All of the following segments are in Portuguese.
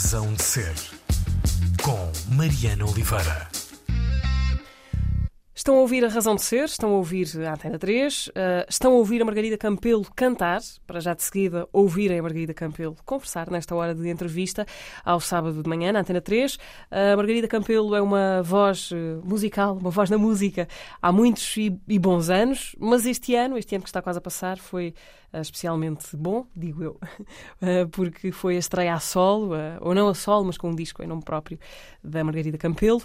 Razão de Ser, com Mariana Oliveira. Estão a ouvir a Razão de Ser, estão a ouvir a Antena 3, uh, estão a ouvir a Margarida Campelo cantar, para já de seguida ouvirem a Margarida Campelo conversar nesta hora de entrevista ao sábado de manhã na Antena 3. Uh, a Margarida Campelo é uma voz uh, musical, uma voz na música há muitos e, bons anos, mas este ano, este ano que está quase a passar, foi eh, especialmente bom, digo eu, eh, porque foi a estreia a solo, eh, ou não a solo, mas com um disco em nome próprio da Margarida Campelo.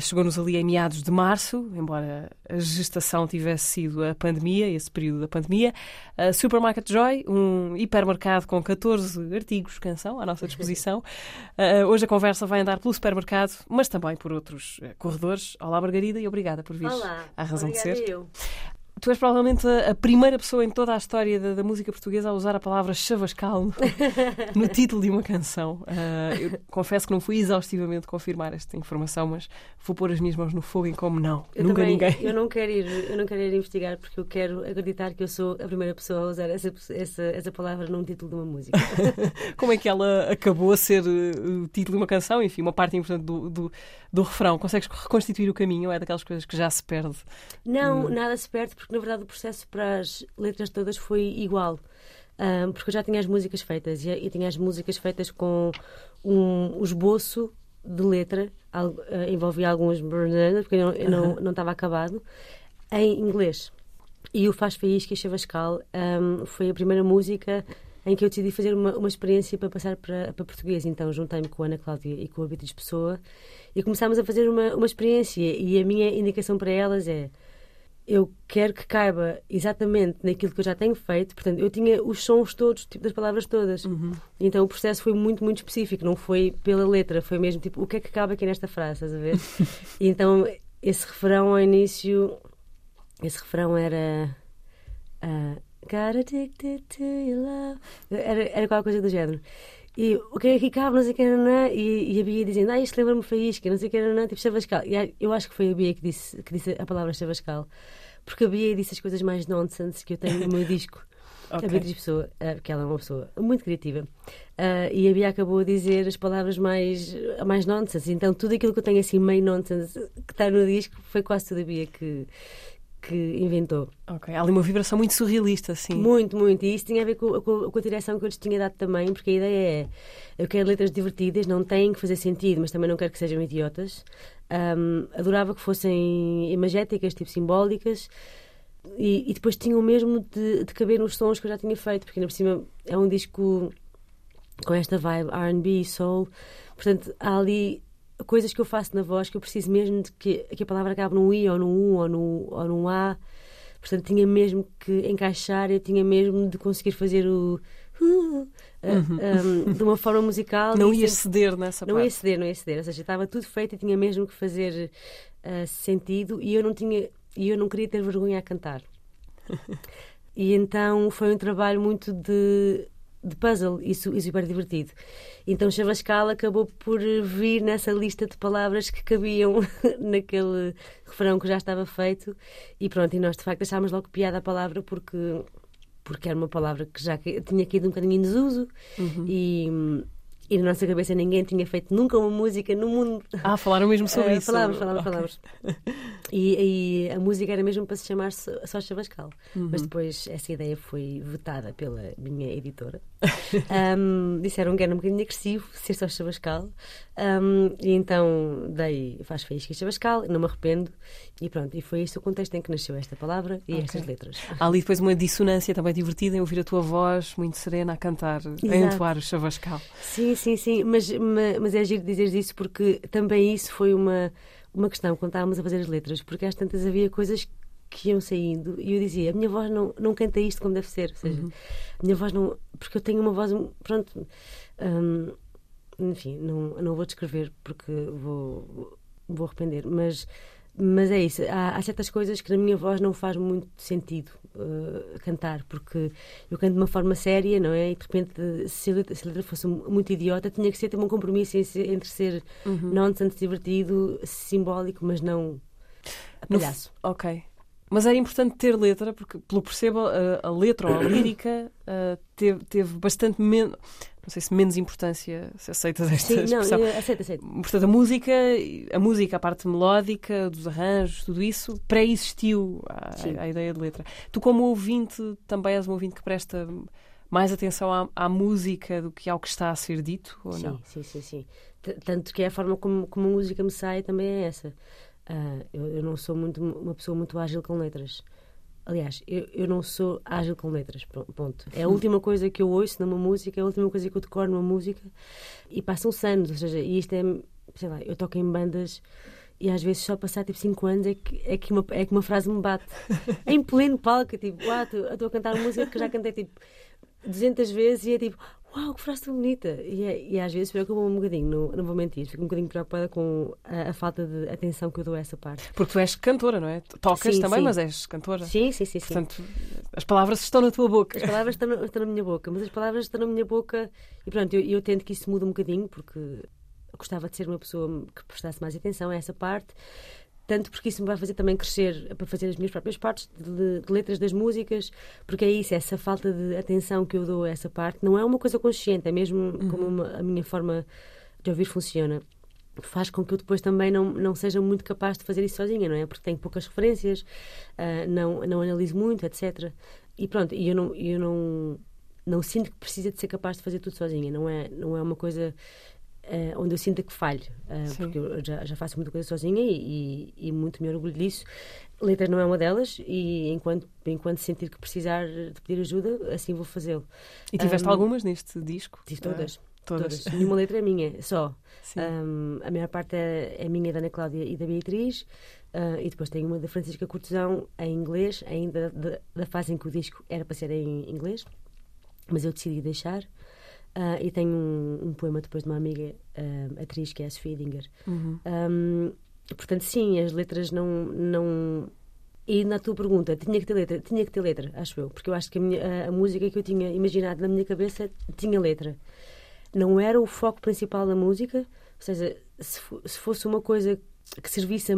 Chegou-nos ali em meados de março, embora a gestação tivesse sido a pandemia, esse período da pandemia. Supermarket Joy, um hipermercado com 14 artigos canção à nossa disposição. Hoje a conversa vai andar pelo supermercado, mas também por outros corredores. Olá, Margarida, e obrigada por vir Olá, à Razão de Ser. Eu. Tu és provavelmente a, primeira pessoa em toda a história da, da música portuguesa a usar a palavra chavascal no, no título de uma canção. Uh, eu confesso que não fui exaustivamente confirmar esta informação, mas vou pôr as minhas mãos no fogo em como não. Eu Nunca também, ninguém. Eu não quero ir, eu não quero ir investigar porque eu quero acreditar que eu sou a primeira pessoa a usar essa, essa, essa palavra num título de uma música. como é que ela acabou a ser uh, o título de uma canção? Enfim, uma parte importante do, do, do refrão. Consegues reconstituir o caminho? É daquelas coisas que já se perde? Não, hum. nada se perde porque na verdade o processo para as letras todas foi igual. Um, porque eu já tinha as músicas feitas e, e tinha as músicas feitas com um, um esboço de letra, algo, uh, envolvia alguns porque eu não, eu não, não estava acabado, em inglês. E o Faz Faísca e Chavascal um, foi a primeira música em que eu decidi fazer uma, uma experiência para passar para, para português. Então juntei-me com a Ana Cláudia e com a Beatriz Pessoa e começámos a fazer uma, uma experiência. E a minha indicação para elas é eu quero que caiba exatamente naquilo que eu já tenho feito. Portanto, eu tinha os sons todos, tipo das palavras todas. Uhum. Então o processo foi muito, muito específico. Não foi pela letra, foi mesmo tipo, o que é que cabe aqui nesta frase, estás a ver? então esse refrão ao início, esse refrão era. Uh, Got addicted to your love. Era, era qualquer coisa do género. E o que é que cabe, não sei o que, não, e, e a Bia dizendo, ah, isto lembra-me faísca, não sei o que, não, tipo Chavascal. E eu acho que foi a Bia que disse, que disse a palavra Chavascal, porque a Bia disse as coisas mais nonsense que eu tenho no meu disco. Okay. A Beatriz Pessoa, porque ela é uma pessoa muito criativa, uh, e a Bia acabou a dizer as palavras mais, mais nonsense. Então, tudo aquilo que eu tenho assim, meio nonsense, que está no disco, foi quase tudo a Bia que, que inventou. Ok, há ali uma vibração muito surrealista, sim. Muito, muito. E isso tinha a ver com, com, com, a direção que eu lhes tinha dado também, porque a ideia é: eu quero letras divertidas, não têm que fazer sentido, mas também não quero que sejam idiotas. Um, adorava que fossem imagéticas, tipo simbólicas. E, e depois tinham mesmo de, de, caber nos sons que eu já tinha feito, porque ainda por cima é um disco com esta vibe RB, soul. Portanto, há ali coisas que eu faço na voz que eu preciso mesmo de que, que a palavra acabe num I ou num U ou num, ou num A. Portanto, tinha mesmo que encaixar, eu tinha mesmo de conseguir fazer o. Uh, uh, uhum. um, de uma forma musical. Não ia ceder nessa não parte. Não ia ceder, não ia ceder. Ou seja, estava tudo feito e tinha mesmo que fazer uh, sentido e eu não tinha. E eu não queria ter vergonha a cantar. e então foi um trabalho muito de de puzzle e, su, e super divertido. Então Chavascal acabou por vir nessa lista de palavras que cabiam naquele refrão que já estava feito e pronto, e nós de facto achámos logo piada a palavra porque porque era uma palavra que já tinha caído um bocadinho em desuso uhum. e e na nossa cabeça ninguém tinha feito nunca uma música no mundo. Ah, falaram mesmo sobre uh, isso. Falámos, falámos, okay. falámos. E, e, a música era mesmo para se chamar só Chavascal. Uhum. Mas depois essa ideia foi vetada pela minha editora. um, disseram que era um bocadinho agressivo ser só Chavascal. Um, e então dei Faz Faísca e Chavascal, não me arrependo. E pronto, e foi esse o contexto em que nasceu esta palavra e okay. estas letras. Há ali depois uma dissonância também divertida em ouvir a tua voz muito serena a cantar, Exato. a entoar o Chavascal. Sim, sim, sim. Mas, mas é giro dizer isso porque também isso foi uma, uma questão quando estávamos a fazer as letras, porque às tantas havia coisas que iam saindo e eu dizia: a minha voz não, não canta isto como deve ser. Ou seja, uhum. a minha voz não. Porque eu tenho uma voz. Pronto. Hum, enfim, não, não vou descrever porque vou, vou arrepender, mas, mas é isso. Há, há certas coisas que na minha voz não faz muito sentido uh, cantar, porque eu canto de uma forma séria, não é? E de repente, se a letra, se a letra fosse muito idiota, tinha que ser ter um compromisso entre ser uhum. nonsense, divertido, simbólico, mas não palhaço. No, ok. Mas era importante ter letra, porque, pelo percebo, a, a letra ou a lírica uh, teve, teve bastante menos. Não sei se menos importância se aceita esta Sim, não, expressão. eu aceito, aceito. Portanto, a música, a música, a parte melódica, dos arranjos, tudo isso, pré-existiu à, ideia de letra. Tu, como ouvinte, também és um ouvinte que presta mais atenção à, à música do que ao que está a ser dito, ou sim, não? sim, sim, sim. Tanto que é a forma como, como a música me sai também é essa. Ah, eu, eu não sou muito uma pessoa muito ágil com letras. Aliás, eu, eu não sou ágil com letras, ponto. É a última coisa que eu ouço numa música, é a última coisa que eu decoro numa música e passam-se anos, ou seja, e isto é, sei lá, eu toco em bandas e às vezes só passar tipo 5 anos é que, é, que uma, é que uma frase me bate. em pleno palco, tipo, eu estou a cantar uma música que já cantei tipo 200 vezes e é tipo, uau, que frase tão bonita. E, é- e às vezes preocupa-me um bocadinho, não, não vou mentir, fico um bocadinho preocupada com a, a falta de atenção que eu dou a essa parte. Porque tu és cantora, não é? Tocas Sim, também, sim. mas és cantora. Sim, sim, sim. sim. Portanto, as palavras estão na tua boca. As palavras estão na, estão na minha boca, mas as palavras estão na minha boca e pronto, eu, eu tento que isso mude um bocadinho porque gostava de ser uma pessoa que prestasse mais atenção a essa parte, tanto porque isso me vai fazer também crescer para fazer as minhas próprias partes de, de letras das músicas, porque é isso, essa falta de atenção que eu dou a essa parte não é uma coisa consciente, é mesmo como uma- a minha forma de ouvir funciona. Faz com que eu depois também não, não seja muito capaz de fazer isso sozinha, não é? Porque tenho poucas referências, ah, não, não analiso muito, etc. E pronto, e eu não, eu não, não sinto que precisa de ser capaz de fazer tudo sozinha. Não é, não é uma coisa eh, onde eu sinto que falho, Sim. porque eu já, já faço muita coisa sozinha e, e, e muito me orgulho disso. Letras não é uma delas e enquanto, enquanto sentir que precisar de pedir ajuda, assim vou fazê-lo. E tiveste Um, algumas neste disco? Tive todas. Ah, todas. Todas. Nenhuma letra é minha, só. Um, a maior parte é, é minha, da Ana Cláudia e da Beatriz. uh, e depois tenho uma da Francisca Cortesão em inglês, ainda da, da fase em que o disco era para ser em inglês, mas eu decidi deixar. Uh, e tenho um, um poema depois de uma amiga uh, atriz que é a Sofia Dinger. Uhum. Um, portanto, sim, as letras não, não. E na tua pergunta, tinha que ter letra? Tinha que ter letra, acho eu, porque eu acho que a, minha- a- a música que eu tinha imaginado na minha cabeça tinha letra. Não era o foco principal da música, ou seja, se, se fosse uma coisa que servisse a,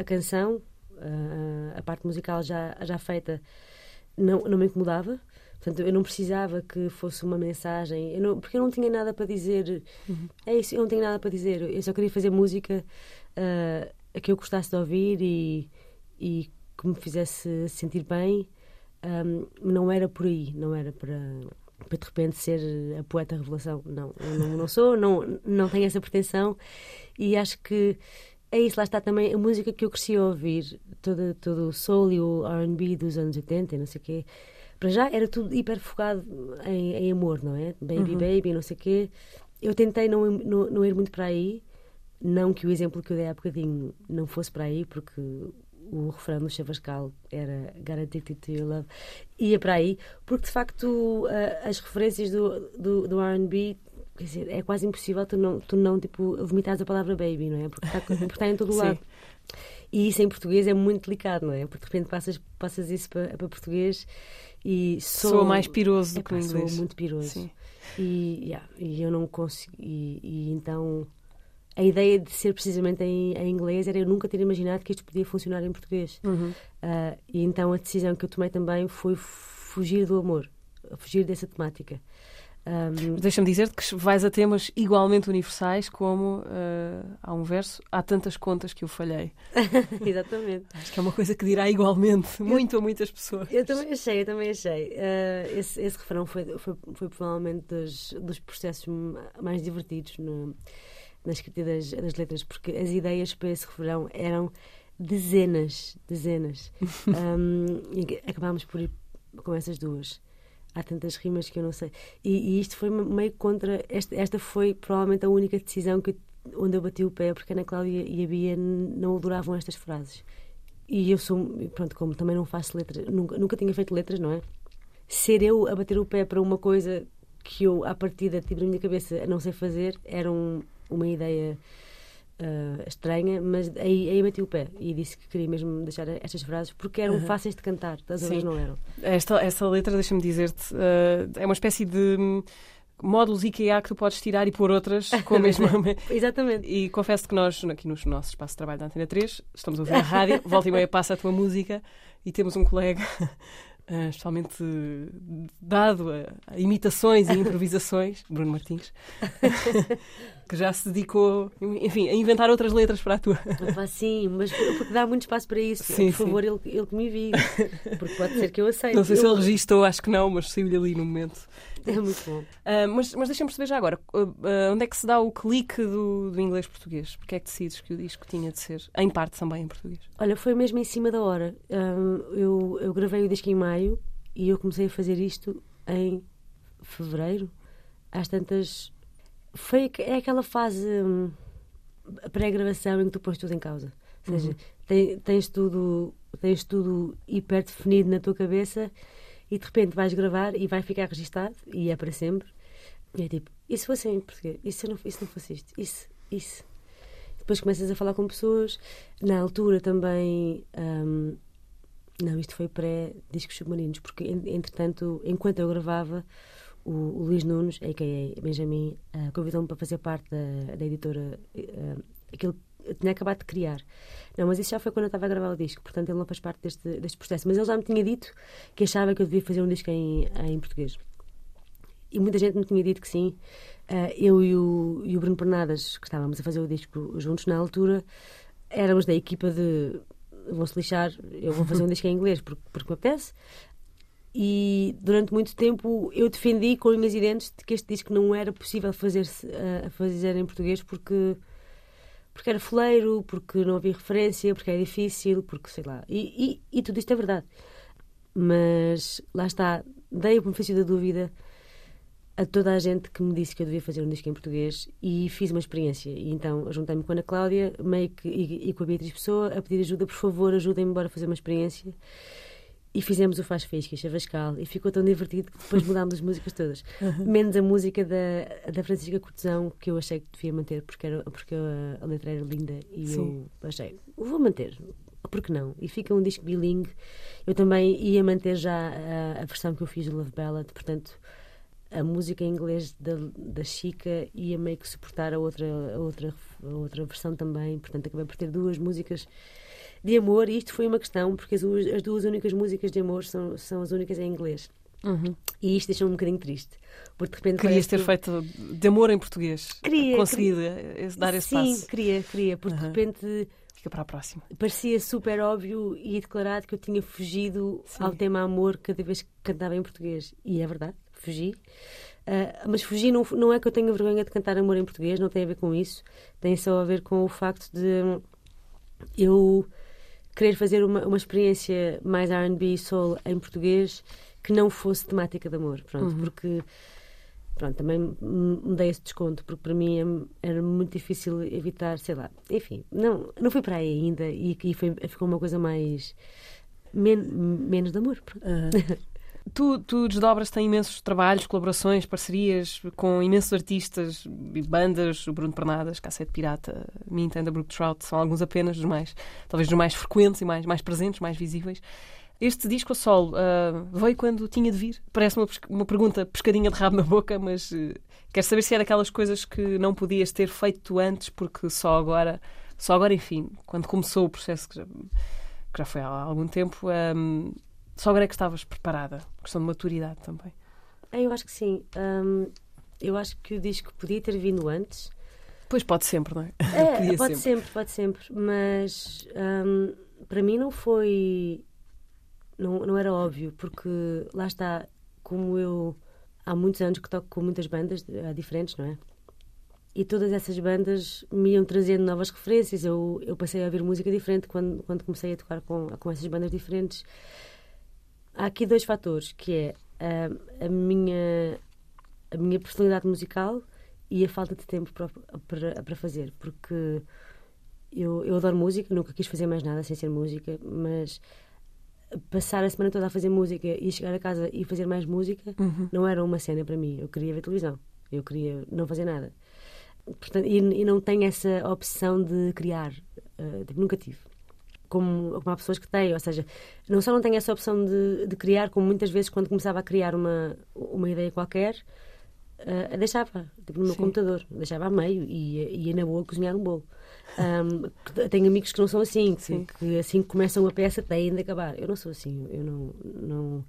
a canção, a, a parte musical já, já feita, não, não me incomodava. Portanto, eu não precisava que fosse uma mensagem, eu não- porque eu não tinha nada para dizer. É isso, eu não tenho nada para dizer. Eu só queria fazer música ah, a que eu gostasse de ouvir e, e que me fizesse sentir bem. Ahm, não era por aí, não era para, para de repente ser a poeta revelação. Não, eu não, não sou, não, não tenho essa pretensão e acho que é isso, lá está também a música que eu cresci a ouvir, todo, todo o soul e o RB dos anos 80 e não sei o quê. Para já era tudo hiper focado em, em amor, não é? Baby, baby, não sei o quê. Eu tentei não, não, não ir muito para aí, não que o exemplo que eu dei há bocadinho não fosse para aí, porque o refrão do Chavascal era Addicted to Your Love, ia para aí, porque de facto as referências do, do, do RB, quer dizer, é quase impossível tu não, tu não tipo, vomitares a palavra baby, não é? Porque está, porque está em todo o lado. E isso em português é muito delicado, não é? Porque de repente passas, passas isso para, para português e sou, Soa mais piroso do que no inglês. muito piroso. Sim. E, yeah, e eu não consegui. E, e então a ideia de ser precisamente em, em inglês era eu nunca ter imaginado que isto podia funcionar em português. Uhum. Ah, e então a decisão que eu tomei também foi fugir do amor, fugir dessa temática. Mas Deixa-me dizer-te que vais a temas igualmente universais, como ah, há um verso, há tantas contas que eu falhei. exatamente. Acho que é uma coisa que dirá igualmente muito a muitas pessoas. Eu também achei, eu também achei. Ah, esse, esse refrão foi, foi, foi provavelmente dos, dos processos mais divertidos no- na escrita das, das letras, porque as ideias para esse refrão eram dezenas, dezenas. Ahm, e acabámos por ir com essas duas. Há tantas rimas que eu não sei. E, e isto foi meio contra. Esta, esta foi provavelmente a única decisão que, onde eu bati o pé, porque a Ana Cláudia e a Bia não adoravam estas frases. E eu sou, pronto, como também não faço letras, nunca, nunca tinha feito letras, não é? Ser eu a bater o pé para uma coisa que eu, à partida, tive na minha cabeça a não sei fazer, era um- uma ideia ah, estranha, mas aí, aí bati o pé e disse que queria mesmo deixar estas frases porque eram Uhum. fáceis de cantar, das outras não eram. Esta, essa letra, deixa-me dizer-te, ah, é uma espécie de hum, módulos IKEA que tu podes tirar e pôr outras com a mesma. Exatamente. E confesso que nós, aqui no nosso espaço de trabalho da Antena 3, estamos a ouvir a rádio, volta e meia passa a tua música e temos um colega uh, especialmente dado a, a, imitações e improvisações, Bruno Martins, que já se dedicou, enfim, a inventar outras letras para a tua. sim, mas porque dá muito espaço para isso. Sim, Por favor, ele, ele que me envie. Porque pode ser que eu aceite. Não sei eu... se ele registou, acho que não, mas saiu-lhe ali no momento. É muito bom. Uh, mas mas deixa-me perceber já agora, uh, onde é que se dá o clique do, do inglês-português? Porque é que decides que o disco tinha de ser, em parte também em português? Olha, foi mesmo em cima da hora. eu, eu gravei o disco em maio e eu comecei a fazer isto em fevereiro. Às tantas. Foi, é aquela fase hum, pré-gravação em que tu pões tudo em causa. Ou seja, uhum. tens, tudo, tens tudo hiper definido na tua cabeça e de repente vais gravar e vai ficar registado e é para sempre. E é tipo, isso fosse em português, isso não, isso não fosse isto, isso, isso. Depois começas a falar com pessoas. Na altura também. Um, não, isto foi pré-discos submarinos, porque entretanto, enquanto eu gravava, o, o Luís Nunes, a.k.a. Benjamin, uh, convidou-me para fazer parte da, da editora, uh, eu tinha acabado de criar. Não, mas isso já foi quando eu estava a gravar o disco, portanto ele não faz parte deste, deste processo. Mas ele já me tinha dito que achava que eu devia fazer um disco em, em português. E muita gente me tinha dito que sim. Uh, eu e o, e o Bruno Pernadas, que estávamos a fazer o disco juntos na altura, éramos da equipa de vão-se lixar, eu vou fazer um disco em inglês porque, porque me apetece. E durante muito tempo eu defendi com unhas e dentes de que este disco não era possível fazer, uh, fazer em português porque, porque era foleiro, porque não havia referência, porque era difícil, porque sei lá. E, e, e tudo isto é verdade. Mas lá está, dei o benefício da dúvida a toda a gente que me disse que eu devia fazer um disco em português e fiz uma experiência. E então juntei-me com a Ana Cláudia meio que, e, e, com a Beatriz Pessoa a pedir ajuda, por favor, ajudem-me embora fazer uma experiência. E fizemos o Faz Fisca, Chavascal, e ficou tão divertido que depois mudámos as músicas todas. Uhum. Menos a música da, da Francisca Cortesão, que eu achei que devia manter, porque, era, porque a, a letra era linda, e Sim. eu achei, vou manter, porque não? E fica um disco bilingue. Eu também ia manter já a, a versão que eu fiz do Love Ballad, portanto a música em inglês da, da Chica ia meio que suportar a outra, a, outra, a outra versão também. Portanto, acabei por ter duas músicas de amor e isto foi uma questão, porque as, as duas únicas músicas de amor são, são as únicas em inglês. Uhum. E isto deixou-me um bocadinho triste. Porque de repente Querias ter que... feito de amor em português. Queria. Conseguido queria. dar esse Sim, passo. Sim, queria, queria. Porque uhum. de repente. Fica para a próxima. Parecia super óbvio e declarado que eu tinha fugido Sim. ao tema amor cada vez que cantava em português. E é verdade fugi. Uh, mas fugir não, não é que eu tenha vergonha de cantar amor em português, não tem a ver com isso. Tem só a ver com o facto de eu querer fazer uma, uma experiência mais RB soul em português que não fosse temática de amor. Pronto, uhum. porque pronto, também me dei esse desconto, porque para mim era muito difícil evitar, sei lá, enfim, não, não fui para aí ainda e, e foi, ficou uma coisa mais. Men, menos de amor. Uhum. Tu, tu desdobras, tem imensos trabalhos, colaborações, parcerias com imensos artistas e bandas, o Bruno Pernadas, Cassete Pirata, Mintanda, Brook Trout, são alguns apenas dos mais, talvez dos mais frequentes e mais, mais presentes, mais visíveis. Este disco a solo uh, veio quando tinha de vir? Parece uma, uma pergunta pescadinha de rabo na boca, mas uh, quero saber se é daquelas coisas que não podias ter feito antes, porque só agora, só agora, enfim, quando começou o processo, que já, que já foi há algum tempo, um, ah, só agora é que estavas preparada? Questão de maturidade também. É, eu acho que sim. Eu acho que o disco podia ter vindo antes. Pois pode sempre, não é? É, pode sempre. sempre. pode sempre. Mas para mim não foi. Não, não era óbvio, porque lá está, como eu há muitos anos que toco com muitas bandas diferentes, não é? E todas essas bandas me iam trazendo novas referências. Eu, eu passei a ouvir música diferente quando, quando comecei a tocar com, com essas bandas diferentes há aqui dois fatores, que é a, a minha a minha personalidade musical e a falta de tempo para, para, para fazer, porque eu, eu adoro música, nunca quis fazer mais nada sem ser música, mas passar a semana toda a fazer música e chegar a casa e fazer mais música uhum. não era uma cena para mim. Eu queria ver televisão, eu queria não fazer nada. Portanto, e, e não tenho essa opção de criar, uh, nunca tive como, como há pessoas que têm, ou seja, não só não tenho essa opção de, de criar, como muitas vezes quando começava a criar uma, uma ideia qualquer, uh, deixava, tipo no meu Sim. computador, deixava a meio e ia, na boa cozinhar um bolo. Um, tenho amigos que não são assim, que, que assim que começam a peça têm de acabar. Eu não sou assim, eu não. não...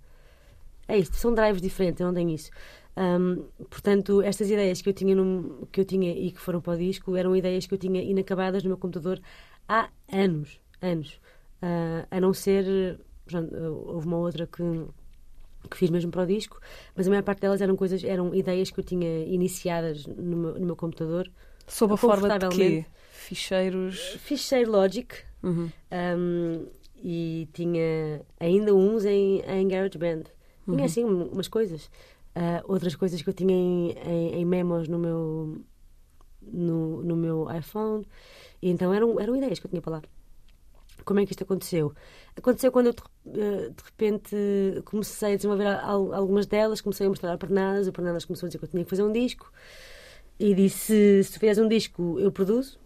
É isto, são drives diferentes, eu não tenho isso. Um, portanto, estas ideias que eu, tinha num- que eu tinha e que foram para o disco eram ideias que eu tinha inacabadas no meu computador há anos. Anos. Ah, a não ser. pronto, houve uma outra que, que fiz mesmo para o disco, mas a maior parte delas eram coisas, eram ideias que eu tinha iniciadas no meu, no meu computador. Sob a forma de quê? Ficheiros. Ficheiro Logic Uhum. um, e tinha ainda uns em, em GarageBand. Tinha Uhum. assim um- umas coisas. Ah, outras coisas que eu tinha em, em, em memos no meu, no, no meu iPhone. E então eram, eram ideias que eu tinha para lá. Como é que isto aconteceu? Aconteceu quando eu de, eh, repente comecei a desenvolver al- algumas delas, comecei a mostrar a Pernadas, o Pernadas começou a dizer que eu tinha que fazer um disco e disse: se tu fizeres um disco, eu produzo.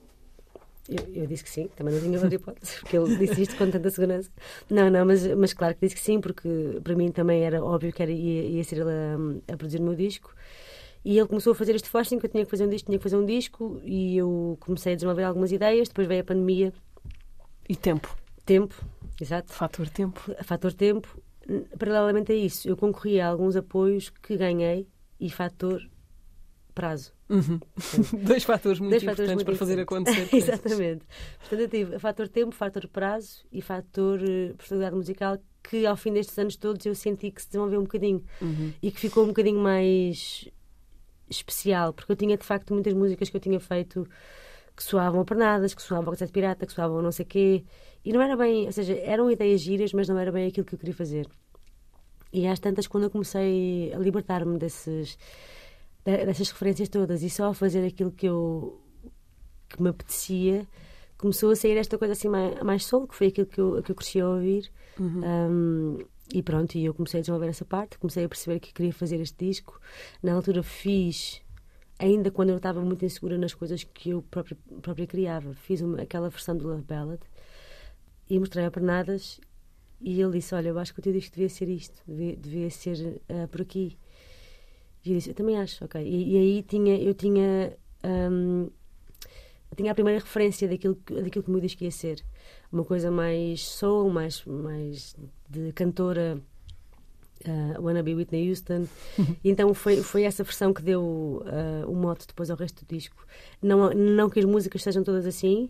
Eu, eu disse que sim, também não tinha outra hipótese, porque ele disse isto com tanta segurança. Não, não, mas, mas claro que disse que sim, porque para mim também era óbvio que era, ia, ia ser ele a, a produzir o meu disco. E ele começou a fazer este forcing que eu tinha que fazer um disco, tinha que fazer um disco, e eu comecei a desenvolver algumas ideias. Depois veio a pandemia, E tempo. tempo, exato, Fator tempo. fator tempo. Paralelamente a isso, eu concorri a alguns apoios que ganhei e fator prazo. Uhum. Dois fatores muito Dois importantes fatores muito para fazer acontecer. Exatamente. Portanto, eu tive fator tempo, fator prazo e fator eh, personalidade musical que ao fim destes anos todos eu senti que se desenvolveu um bocadinho Uhum. e que ficou um bocadinho mais especial, porque eu tinha de facto muitas músicas que eu tinha feito que soavam a pernadas, que soavam a Cassete Pirata, que soavam não sei quê, e não era bem, ou seja, eram ideias giras, mas não era bem aquilo que eu queria fazer. E às tantas, quando eu comecei a libertar-me desses, de- dessas referências todas e só a fazer aquilo que eu que me apetecia, começou a sair esta coisa assim mais, mais soul, que foi aquilo que eu, que eu cresci a ouvir. Uhum. Um, e pronto, e eu comecei a desenvolver essa parte, comecei a perceber que queria fazer este disco. Na altura fiz, ainda quando eu estava muito insegura nas coisas que eu própria, própria criava, fiz uma, aquela versão do Love Ballad e mostrei a Pernadas e ele disse, olha, eu acho que o teu disco devia ser isto, devia, devia ser ah, por aqui. E eu disse, eu também acho, ok. E, e aí tinha, eu tinha... eu tinha a primeira referência daquilo, daquilo que o meu disco ia ser. Uma coisa mais soul, mais, mais de cantora uh, Wannabe Whitney Houston. Então foi, foi essa versão que deu uh, o mote depois ao resto do disco. Não, não que as músicas sejam todas assim,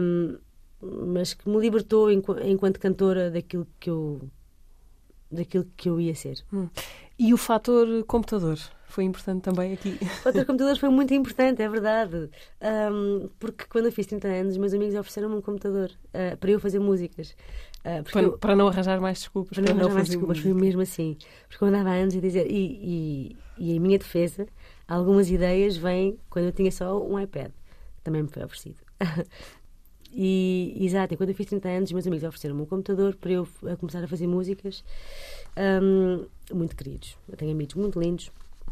um, mas que me libertou enqu- enquanto cantora daquilo que eu daquilo que eu ia ser. E o fator computador foi importante também aqui. O outro computador foi muito importante, é verdade. Um, porque quando eu fiz 30 anos, os meus amigos ofereceram-me um computador uh, para eu fazer músicas. Uh, porque Para, eu- para não arranjar mais desculpas. para não arranjar mais desculpas, foi mesmo assim. Porque eu andava há anos a dizer. E, e, e em minha defesa, algumas ideias vêm quando eu tinha só um iPad. Também me foi oferecido. e, exato, e quando eu fiz 30 anos, os meus amigos ofereceram-me um computador para eu a começar a fazer músicas. hum, muito queridos. Eu tenho amigos muito lindos.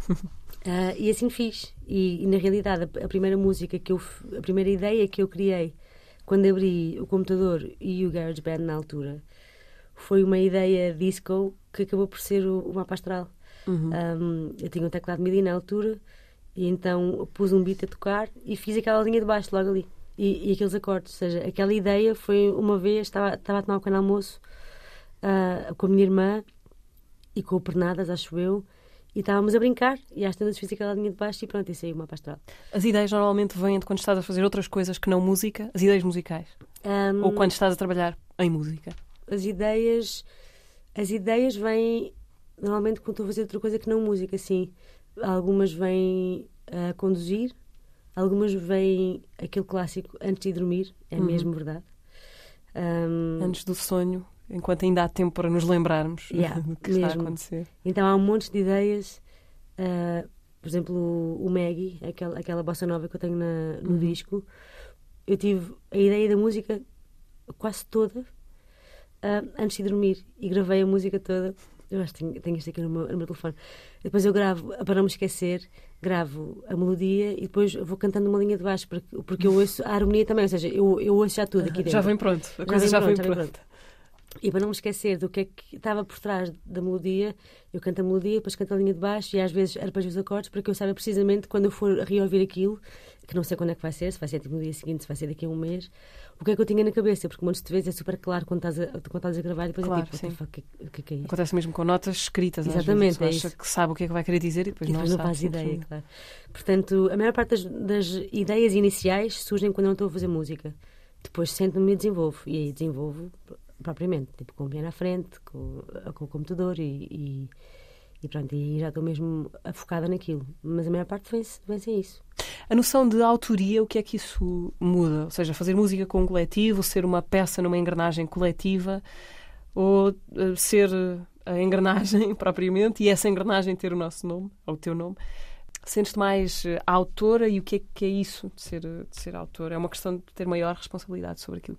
Ah, e assim fiz. E, e, na realidade, a, a primeira música que eu. A primeira ideia que eu criei quando abri o computador e o GarageBand na altura foi uma ideia disco que acabou por ser o, o mapa astral. Uhum. Um, eu tinha um teclado MIDI na altura e então pus um beat a tocar e fiz aquela linha de baixo logo ali. E, e aqueles acordes. Ou seja, aquela ideia foi uma vez, estava, estava a tomar um pequeno almoço ah, com a minha irmã e com o Pernadas, acho eu, e estávamos a brincar e às tantas fiz aquela linha de baixo e pronto, e saiu uma pastoral. As ideias normalmente vêm de quando estás a fazer outras coisas que não música, as ideias musicais. Um, Ou quando estás a trabalhar em música. as ideias as ideias vêm normalmente quando estou a fazer outra coisa que não música sim algumas vêm a conduzir algumas vêm aquele clássico antes de ir dormir é Uhum. mesmo verdade Um, Antes do sonho, enquanto ainda há tempo para nos lembrarmos Yeah, do que está a mesmo. acontecer. então há um monte de ideias ah, por exemplo o, Maggie aquela, aquela bossa nova que eu tenho na- no Uhum. disco eu tive a ideia da música quase toda ah, antes de dormir e gravei a música toda. Eu acho que tenho, tenho isto aqui no meu, no meu telefone. Depois eu gravo, para não me esquecer, gravo a melodia e depois vou cantando uma linha de baixo porque, porque eu ouço a harmonia também, ou seja, eu, eu ouço já tudo aqui dentro. Já vem pronto, a coisa vem já vem pronto, já vem pronta. E para não me esquecer do que é que estava por trás da melodia, eu canto a melodia, depois canto a linha de baixo e às vezes arpejo os acordes para que eu saiba precisamente quando eu for reouvir aquilo, que não sei quando é que vai ser, se vai ser tipo no dia seguinte, se vai ser daqui a um mês, o que é que eu tinha na cabeça, porque muitas vezes é super claro quando estás a, quando estás a gravar e depois Claro, é tipo, sim. "What the fuck, o que, é que é isto? Acontece mesmo com notas escritas. às Exatamente, vezes. é Acha isso. que sabe o que é que vai querer dizer e depois, E depois não sabe. faz ideia, claro. Portanto, a maior parte das, das ideias iniciais surgem quando eu não estou a fazer música. Depois sento-me e desenvolvo. E aí desenvolvo propriamente, tipo com o piano à frente, com, com o computador e, e, e pronto, e já estou mesmo focada naquilo. Mas a maior parte vem-se vem sem isso. A noção de autoria, o que é que isso muda? Ou seja, fazer música com um coletivo, ser uma peça numa engrenagem coletiva ou eh, ser a engrenagem propriamente e essa engrenagem ter o nosso nome, ou o teu nome. Sentes-te mais eh, autora e o que é que é isso de ser, eh, de ser autora? É uma questão de ter maior responsabilidade sobre aquilo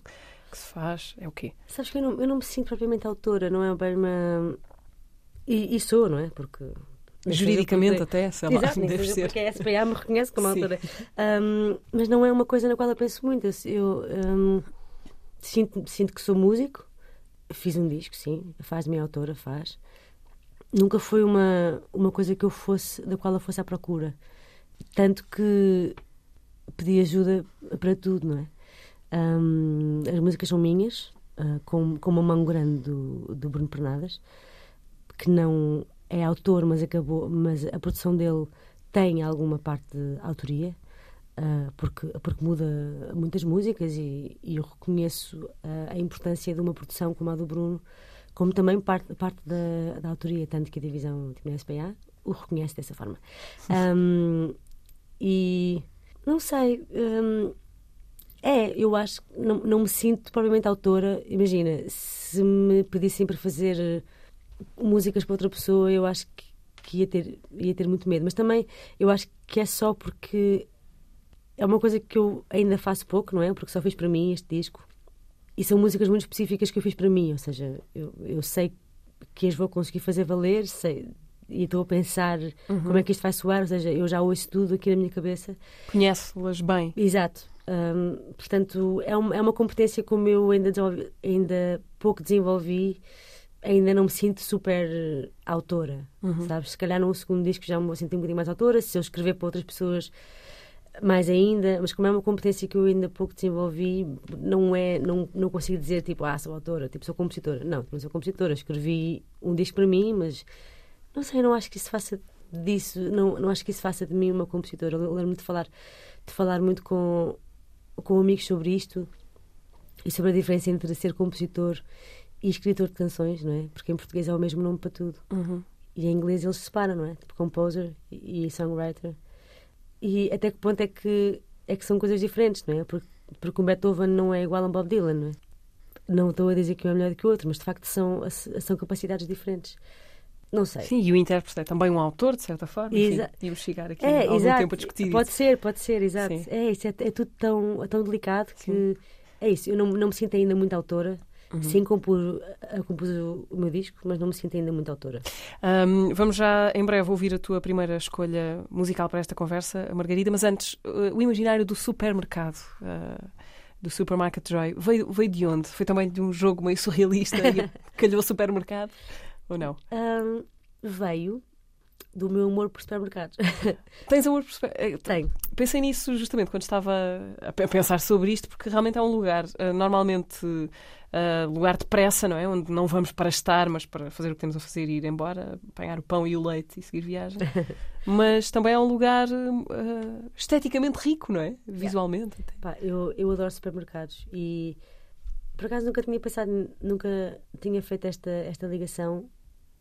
que se faz? É o quê? Sabes que eu não, eu não me sinto propriamente autora, não é bem uma. E, e sou, não é? Porque. Juridicamente até, sei lá, Exato, deve ser. porque a SPA me reconhece como autora. Um, mas não é uma coisa na qual eu penso muito. Eu um, sinto, sinto que sou músico, fiz um disco, sim, faz minha autora, faz. Nunca foi uma, uma coisa que eu fosse, da qual eu fosse à procura. Tanto que pedi ajuda para tudo, não é? Um, as músicas são minhas, ah, com, com uma mão grande do, do Bruno Pernadas, que não é autor, mas acabou, mas a produção dele tem alguma parte de autoria, ah, porque, porque muda muitas músicas e, e eu reconheço ah, a importância de uma produção como a do Bruno, como também parte, parte da, da autoria, tanto que a divisão tipo, na SPA o reconhece dessa forma. Um, e não sei. um, é, eu acho que não, não me sinto propriamente autora. Imagina, se me pedissem para fazer eh, músicas para outra pessoa, eu acho que, que ia, ter, ia ter muito medo. Mas também eu acho que é só porque é uma coisa que eu ainda faço pouco, não é? Porque só fiz para mim este disco. E são músicas muito específicas que eu fiz para mim. Ou seja, eu, eu sei que as vou conseguir fazer valer, sei, e estou a pensar como é que isto vai soar. Ou seja, eu já ouço tudo aqui na minha cabeça. Conhece-las bem. Exato. Hum, portanto, é uma, é uma competência como eu ainda, ainda pouco desenvolvi, ainda não me sinto super autora, sabes? Se calhar num segundo disco já me vou sentir um bocadinho mais autora, se eu escrever para outras pessoas mais ainda, mas como é uma competência que eu ainda pouco desenvolvi, não é, não, não consigo dizer tipo, ah, sou autora, tipo, sou compositora. Não, não sou compositora, escrevi um disco para mim, mas não sei, não acho que isso faça disso, não, não acho que isso faça de mim uma compositora. Eu lembro-me de falar, de falar muito com, com amigos sobre isto e sobre a diferença entre ser compositor e escritor de canções, não é? Porque em português é o mesmo nome para tudo. Uhum. E em inglês eles se separam, não é? Tipo composer e e songwriter. E até que ponto é que, é que são coisas diferentes, não é? Porque, porque o Beethoven não é igual a um Bob Dylan, não é? Não estou a dizer que um é melhor do que o outro, mas de facto são, são capacidades diferentes. Não sei. Sim, e o intérprete é também um autor, de certa forma. Enfim, Exa- íamos chegar aqui É, algum exato. tempo a discutir pode isso. ser, pode ser, exato. Sim. É isso, é, é tudo tão, tão delicado que é isso. Eu não, não me sinto ainda muito autora. Uhum. Sim, compus, a- compus o, o meu disco, mas não me sinto ainda muito autora. Ahm, vamos já em breve ouvir a tua primeira escolha musical para esta conversa, Margarida, mas antes, uh, o imaginário do supermercado, uh, do Supermarket Joy, veio, veio de onde? Foi também de um jogo meio surrealista e calhou supermercado? Ou não? Veio do meu amor por supermercados. Tens amor por super... eh, Tenho. Pensei nisso justamente quando estava a pe- a pensar sobre isto, porque realmente é um lugar, uh, normalmente uh, lugar de pressa, não é? Onde não vamos para estar, mas para fazer o que temos a fazer e ir embora, apanhar o pão e o leite e seguir viagem. mas também é um lugar uh, esteticamente rico, não é? Visualmente. até. Pá, eu, eu adoro supermercados e por acaso nunca tinha pensado, nunca tinha feito esta, esta ligação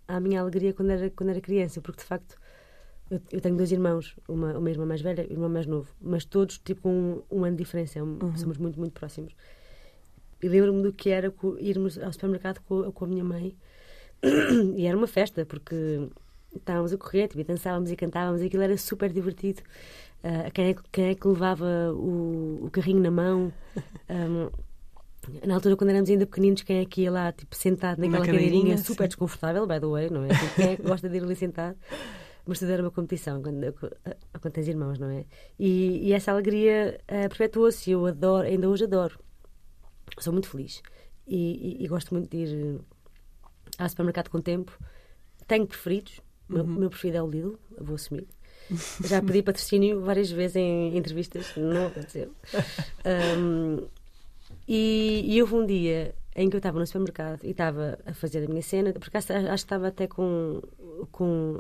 à minha alegria quando era, quando era criança, porque de facto eu, eu tenho dois irmãos, uma, uma irmã mais velha e um irmão mais novo, mas todos tipo com um, um ano de diferença, um- somos muito, muito próximos. E lembro-me do que era irmos ao supermercado com, com a minha mãe e era uma festa, porque estávamos a correr tipo, e dançávamos e cantávamos e aquilo era super divertido. Ah, quem, é, que- quem é que levava o, o carrinho na mão? Ahm, na altura, quando éramos ainda pequeninos, quem é que ia lá, tipo, sentado naquela Na cadeirinha, cadeirinha, sim. super desconfortável, by the way, não é? Tipo, quem é que gosta de ir ali sentado? Mas tudo era uma competição quando, quando tens irmãos, não é? E, e essa alegria eh, perpetuou-se eu adoro, ainda hoje adoro. Sou muito feliz. e, e, e gosto muito de ir ao supermercado com tempo. Tenho preferidos. O meu, Uhum. meu preferido é o Lidl, vou assumir. Já pedi patrocínio várias vezes em entrevistas, não aconteceu. Um, e, e houve um dia em que eu estava no supermercado e estava a fazer a minha cena, porque acho, acho que estava até com, com,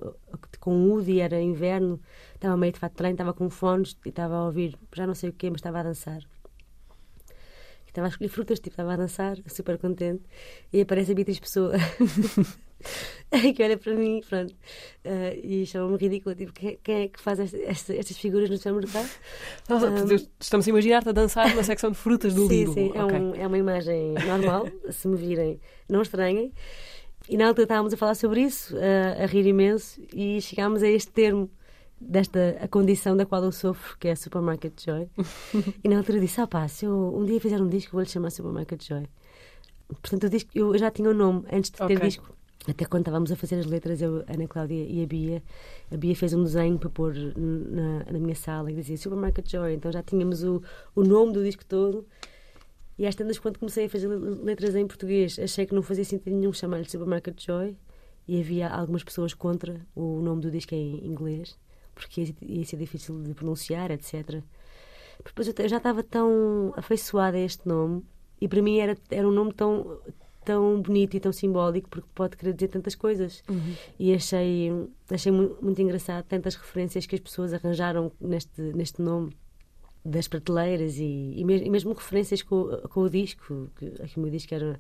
com Woody, era inverno, estava meio de fato de treino, estava com fones e estava a ouvir, já não sei o quê, mas estava a dançar. Estava a escolher frutas, tipo, estava a dançar, super contente, e aparece a Beatriz Pessoa. que olha para mim, pronto, eh, e chama-me ridícula. Tipo, quem, quem é que faz esta- esta- estas figuras no supermercado? Nós- Estamos a imaginar-te a dançar na secção de frutas do sim, Lidl. sim, é, um- é uma imagem normal, se me virem, não estranhem. E na altura estávamos a falar sobre isso, a, a rir imenso, e chegámos a este termo, desta a condição da qual eu sofro, que é a Supermarket Joy. e na altura disse: Ah, pá, se eu um dia fizer um disco, vou-lhe chamar Supermarket Joy. Portanto, o disco, eu já tinha o nome antes de ter Ok. disco. Até quando estávamos a fazer as letras, eu, Ana Cláudia e a Bia, a Bia fez um desenho para pôr na, na minha sala e dizia Supermarket Joy. Então já tínhamos o, o nome do disco todo. E às tantas, quando comecei a fazer letras em português, achei que não fazia sentido nenhum chamar-lhe Supermarket Joy. E havia algumas pessoas contra o nome do disco em inglês, porque ia, ser difícil de pronunciar, etc. Depois eu já estava tão afeiçoada a este nome, e para mim era, era um nome tão, tão bonito e tão simbólico, porque pode querer dizer tantas coisas. Uhum. E achei, achei mu- muito engraçado tantas referências que as pessoas arranjaram neste, neste nome das prateleiras e, e, mes- e mesmo referências com, o- com o disco, que aqui o meu disco era,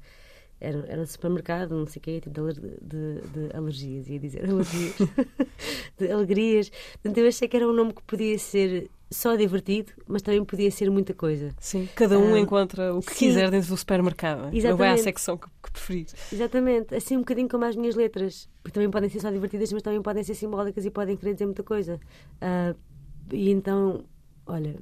era, era no supermercado, não sei o quê, tipo de, de, de alergias, ia dizer alergias, de alegrias. Portanto, eu achei que era um nome que podia ser só divertido, mas também podia ser muita coisa. Sim, cada um Ah, encontra o que sim. quiser dentro do supermercado. Não vai à Exatamente. secção que, que preferir. Exatamente, assim um bocadinho como as minhas letras, porque também podem ser só divertidas, mas também podem ser simbólicas e podem querer dizer muita coisa. Ah, e então, olha,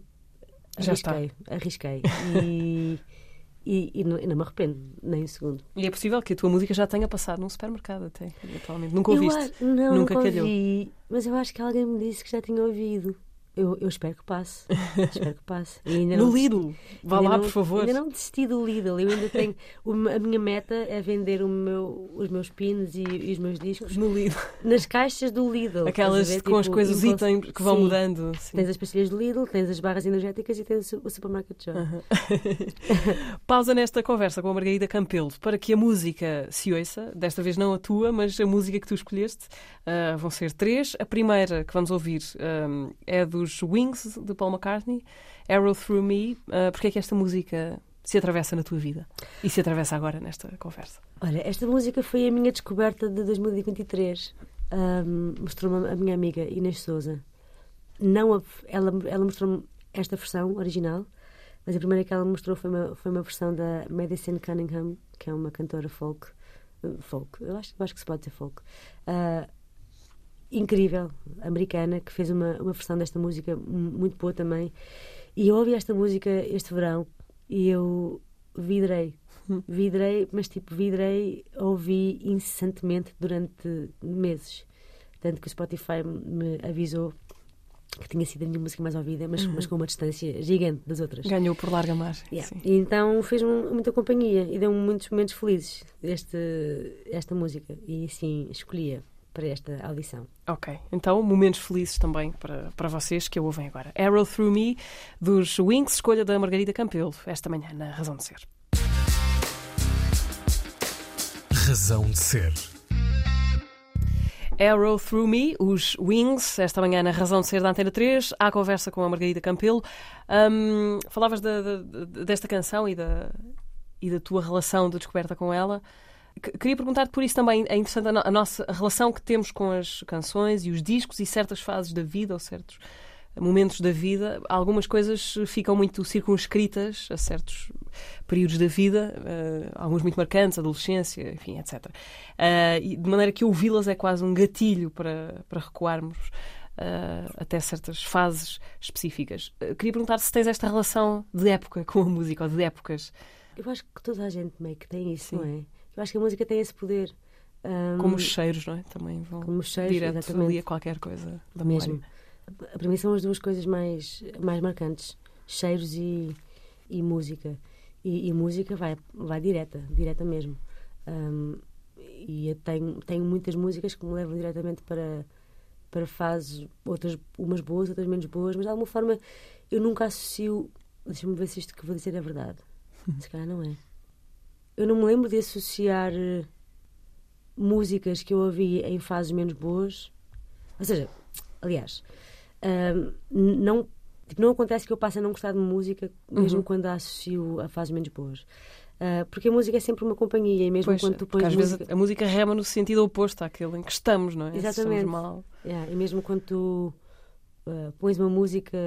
arrisquei, arrisquei. E, e, e não, e não me arrependo, nem um segundo. E é possível que a tua música já tenha passado num supermercado até, atualmente. Nunca Eu ouviste. acho- não, Nunca nunca calhou. ouvi, mas eu acho que alguém me disse que já tinha ouvido. Eu, eu espero que passe. espero que passe. No não- Lidl. Vá lá, não- por favor. Ainda não desisti do Lidl. Eu ainda tenho. o- a minha meta é vender meu- os meus pins e, e os meus discos No Lidl. nas caixas do Lidl. Aquelas ver? com as Tipo, coisas impulso- itens que vão Sim. mudando. Sim. Tens as pastilhas do Lidl, tens as barras energéticas e tens o supermarket joy. Aham. Pausa nesta conversa com a Margarida Campelo para que a música se ouça, desta vez não a tua, mas a música que tu escolheste. Ah, vão ser três. A primeira que vamos ouvir ahm, é dos Wings, de Paul McCartney, Arrow Through Me. Uh, Porquê é que esta música se atravessa na tua vida e se atravessa agora nesta conversa? Olha, esta música foi a minha descoberta de 2023. Ahm, Mostrou-me a minha amiga Inês Souza. Não a- ela, ela mostrou-me esta versão original, mas a primeira que ela mostrou foi uma, foi uma versão da Madison Cunningham, que é uma cantora folk. uh, Folk, eu acho, eu acho que se pode dizer folk. Ah, incrível, americana, que fez uma, uma versão desta música mu- muito boa também. E eu ouvi esta música este verão e eu vidrei. Vidrei, mas tipo, vidrei, ouvi incessantemente durante meses. Tanto que o Spotify me avisou que tinha sido a minha música mais ouvida, mas, mas com uma distância gigante das outras. Ganhou por larga margem. Yeah. sim. E então fez-me muita companhia e deu-me muitos momentos felizes este, esta música. E assim escolhia para esta audição. Ok, então momentos felizes também para, para vocês que a ouvem agora. Arrow Through Me, dos Wings, escolha da Margarida Campelo, esta manhã na Razão de Ser. Razão de ser. Arrow Through Me, os Wings, esta manhã na Razão de Ser da Antena 3, à conversa com a Margarida Campelo. Hum, falavas da- da- desta canção e da, e da tua relação de descoberta com ela. Que- Queria perguntar-te por isso também, é interessante a, no- a nossa relação que temos com as canções e os discos e certas fases da vida ou certos momentos da vida. Algumas coisas ficam muito circunscritas a certos períodos da vida, eh, alguns muito marcantes, adolescência, enfim, etc. Eh, e de maneira que ouvi-las é quase um gatilho para, para recuarmos eh, até certas fases específicas. Queria perguntar se tens esta relação de época com a música, ou de épocas, Eu acho que toda a gente meio que tem isso, Sim. não é? Eu acho que a música tem esse poder. Ahm, como os cheiros, não é? Também vão como os cheiros, direto exatamente. ali a qualquer coisa da Mesmo. memória. Para mim são as duas coisas mais, mais marcantes: cheiros e, e música. E, e música vai, vai direta, direta mesmo. Um, e eu tenho, tenho muitas músicas que me levam diretamente para, para fases, outras, umas boas, outras menos boas, mas de alguma forma eu nunca associo. Deixa-me ver se isto que vou dizer é verdade. Se calhar não é. Eu não me lembro de associar eh, músicas que eu ouvi em fases menos boas. Ou seja, aliás, um, não, tipo, não acontece que eu passe a não gostar de música mesmo Uhum. quando a associo a fases menos boas. Uh, porque a música é sempre uma companhia e mesmo Pois, quando tu pões às música... vezes a música rema no sentido oposto àquele em que estamos, não é? Se Exatamente. estamos mal. Yeah, e mesmo quando tu uh, pões uma música,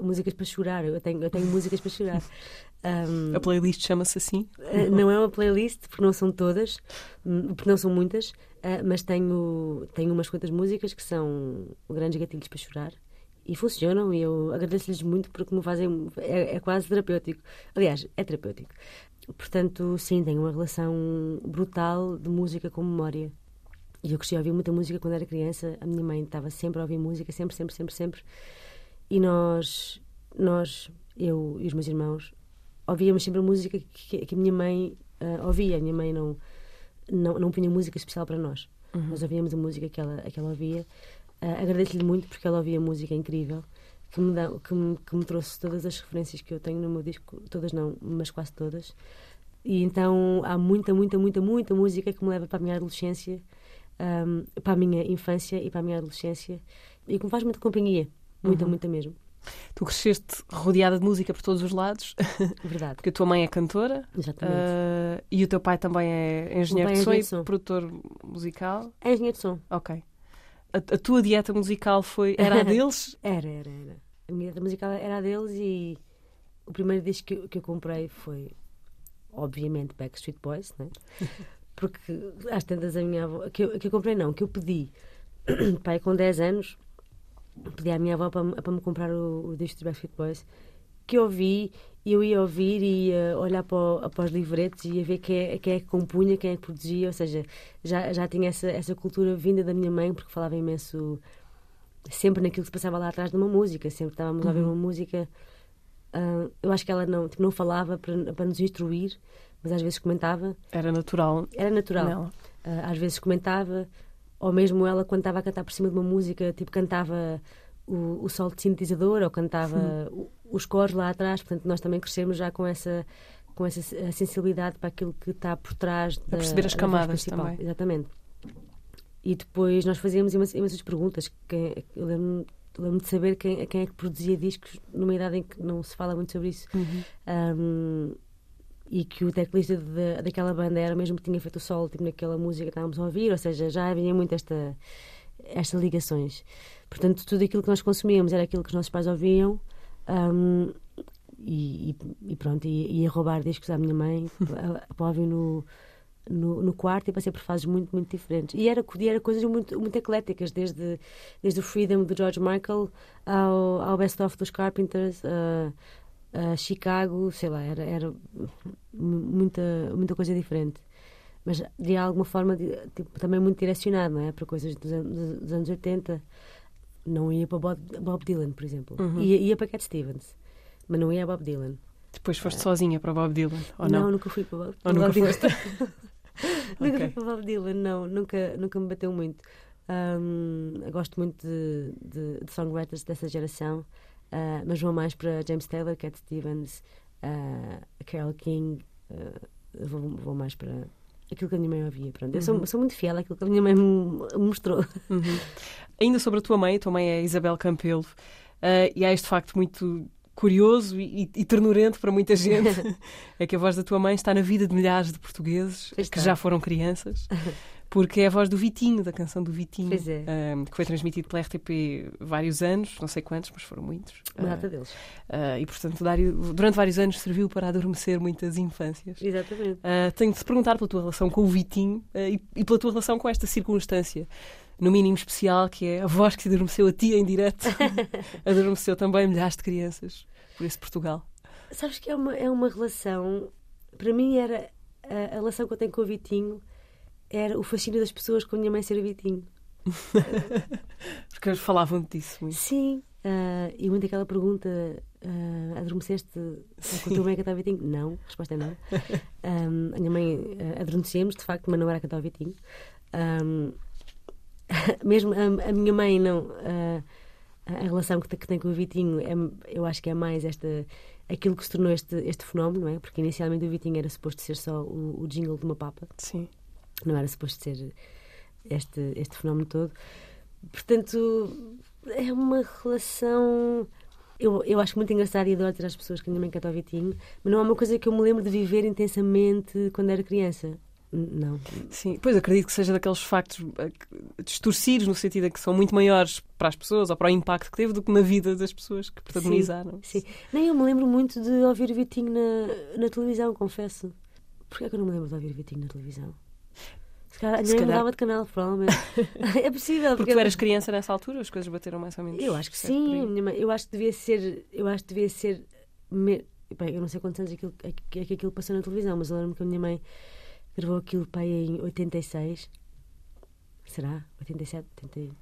músicas para chorar, eu tenho, eu tenho músicas para chorar. Um, A playlist chama-se assim. uh, não é uma playlist, porque não são todas, hum, porque não são muitas, uh, mas tenho, tenho umas quantas músicas que são grandes gatilhos para chorar. E funcionam, e eu agradeço-lhes muito porque me fazem. É, é quase terapêutico. Aliás, é terapêutico. Portanto, sim, tenho uma relação brutal de música com memória. E eu cresci a ouvir muita música quando era criança. A minha mãe estava sempre a ouvir música, sempre, sempre, sempre, sempre. E nós, nós eu e os meus irmãos, ouvíamos sempre a música que, que a minha mãe ah, ouvia. A minha mãe não, não, não punha música especial para nós. Nós ouvíamos a música que ela, que ela ouvia. Ah, Agradeço-lhe muito porque ela ouvia música incrível. Que me, dá, que, me, que me trouxe todas as referências que eu tenho no meu disco, todas não, mas quase todas. E então há muita, muita, muita, muita música que me leva para a minha adolescência, ahm, para a minha infância e para a minha adolescência e que me faz muita companhia, muita, Uhum. muita mesmo. Tu cresceste rodeada de música por todos os lados, Verdade, porque a tua mãe é cantora exatamente. ah, e o teu pai também é engenheiro pai de é som engenheiro e de som. produtor musical. É engenheiro de som. Ok. A, a tua dieta musical foi era a deles? Era, era, era. A minha dieta musical era a deles e o primeiro disco que, eu- que eu comprei foi, obviamente, Backstreet Boys, né? Porque às tantas a minha avó. Que eu, que eu comprei, não, que eu pedi. Pai, com 10 anos, pedi à minha avó para, me- para me comprar o, o disco dos Backstreet Boys. Que eu ouvi, e eu ia ouvir e ia olhar para, o- para os livretos e ia ver quem é, quem é que compunha, quem é que produzia. Ou seja, já, já tinha essa, essa cultura vinda da minha mãe, porque falava imenso sempre naquilo que se passava lá atrás de uma música, sempre estávamos a ouvir uma música. ah, eu acho que ela não, tipo, não falava para, para nos instruir, mas às vezes comentava. Era natural. Era natural. Ah, às vezes comentava, ou mesmo ela, quando estava a cantar por cima de uma música, tipo, cantava o, o solo de sintetizador ou cantava o- os cores lá atrás. Portanto, nós também crescemos já com essa com essa se- sensibilidade para aquilo que está por trás da, perceber as camadas também. Exatamente. E depois nós fazíamos imensas, imensas perguntas. Quem, eu lembro-me lembro de saber quem, quem é que produzia discos numa idade em que não se fala muito sobre isso. Uhum. Um, e que o teclista da- daquela banda era mesmo que tinha feito o solo tipo, naquela música que estávamos a ouvir, ou seja, já havia muito esta, estas ligações. Portanto, tudo aquilo que nós consumíamos era aquilo que os nossos pais ouviam. um, e, e- pronto, ia, roubar discos à minha mãe para no, no, no quarto e passei por fases muito, muito diferentes. E era, era coisas muito, muito ecléticas, desde, desde o Freedom do George Michael ao, ao Best Of dos Carpenters, a, a Chicago, sei lá, era, era muita, muita coisa diferente. Mas de alguma forma tipo, também muito direcionado, não é? Para coisas dos, an- dos- anos 80. Não ia para Bob, Bob Dylan, por exemplo. Uhum. Ia, ia para Cat Stevens, mas não ia a Bob Dylan. Depois foste sozinha para Bob Dylan, ou não? nunca fui para Bob, Ou para nunca Bob Dylan. foste? nunca Ok. fui para Bob Dylan, não. Nunca, nunca me bateu muito. Eu gosto muito de, de, de songwriters dessa geração, ah, mas vou mais para James Taylor, Cat Stevens, ah, Carole King. ah, vou, vou mais para aquilo que a minha mãe ouvia. Pronto. Eu sou, Uhum. sou muito fiel àquilo que a minha mãe mostrou. Uhum. Ainda sobre a tua mãe, a tua mãe é Isabel Campelo, e há este facto muito curioso e, e ternurento para muita gente, é que a voz da tua mãe está na vida de milhares de portugueses Pois que está. já foram crianças, porque é a voz do Vitinho, da canção do Vitinho, é. eh, que foi transmitido pela RTP vários anos, não sei quantos, mas foram muitos. Uma Eh, data deles. eh, e, portanto, durante vários anos serviu para adormecer muitas infâncias. Exatamente. Uh, tenho de te perguntar pela tua relação com o Vitinho uh, e, e pela tua relação com esta circunstância, no mínimo especial, que é a voz que te adormeceu a ti em direto, adormeceu também milhares de crianças por esse Portugal. Sabes que é uma, é uma relação. Para mim, era a, a relação que eu tenho com o Vitinho era o fascínio das pessoas com a minha mãe ser Vitinho. Porque eles falavam disso muito. Sim. ah, e muito aquela pergunta ah, adormeceste com a tua mãe a cantar Vitinho? Não, a resposta é não. Um, a minha mãe uh, adormecemos, de facto, mas não era a cantar Vitinho. Um, mesmo a, a, minha mãe não. Uh, a relação que, que, tem com o Vitinho, é, eu acho que é mais esta aquilo que se tornou este, este fenómeno, não é? Porque inicialmente o Vitinho era suposto ser só o, o jingle de uma papa. Sim. Não era suposto ser este, este fenómeno todo. Portanto, é uma relação. Eu, eu acho muito engraçado e adoro ter as pessoas que a minha mãe canta ao Vitinho, mas não é uma coisa que eu me lembro de viver intensamente quando era criança. Não. Sim, pois acredito que seja daqueles factos eh, distorcidos, no sentido de que são muito maiores para as pessoas ou para o impacto que teve do que na vida das pessoas que protagonizaram. Sim, sim. Nem eu me lembro muito de ouvir o Vitinho na, na televisão, confesso. Porquê é que eu não me lembro de ouvir o Vitinho na televisão? Se calhar, a minha calhar... mudava de canal, provavelmente. é possível. Porque, porque tu eras criança nessa altura, as coisas bateram mais ou menos. Eu acho que sim. Eu acho que devia ser. Eu acho que devia ser. Me... Bem, eu não sei quantos anos é que, é que aquilo passou na televisão, mas eu lembro que a minha mãe Gravou aquilo pai em 86. Será? 87? 88?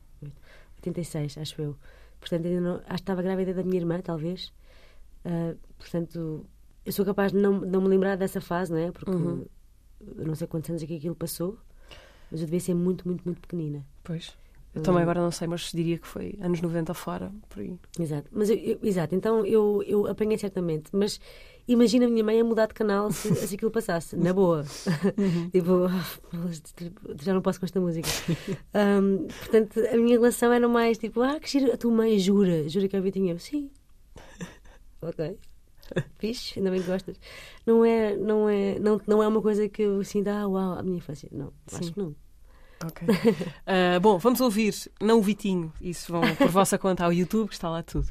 86, acho eu. Portanto, ainda não, acho que estava grávida da minha irmã, talvez. Uh, portanto, eu sou capaz de não, não me lembrar dessa fase, não é? Porque uhum. eu não sei quantos anos é que aquilo passou, mas eu devia ser muito, muito, muito pequenina. Pois. Eu também agora não sei, mas diria que foi anos 90 fora, por aí. Exato. Mas eu, eu, exato, então eu, eu apanhei certamente. Mas imagina a minha mãe a mudar de canal se, se aquilo passasse, na boa. Uhum. tipo, já não posso com esta música. Um, portanto, a minha relação era mais tipo, ah, que giro, a tua mãe jura, jura que a Vitinha. Sim. ok. Fixe, ainda bem que gostas. Não é, não é, não, não é uma coisa que eu sinto, ah, uau, a minha infância. Não, Sim. acho que não. Ok. Uh, bom, vamos ouvir, não o Vitinho, isso vão por vossa conta ao YouTube, que está lá tudo.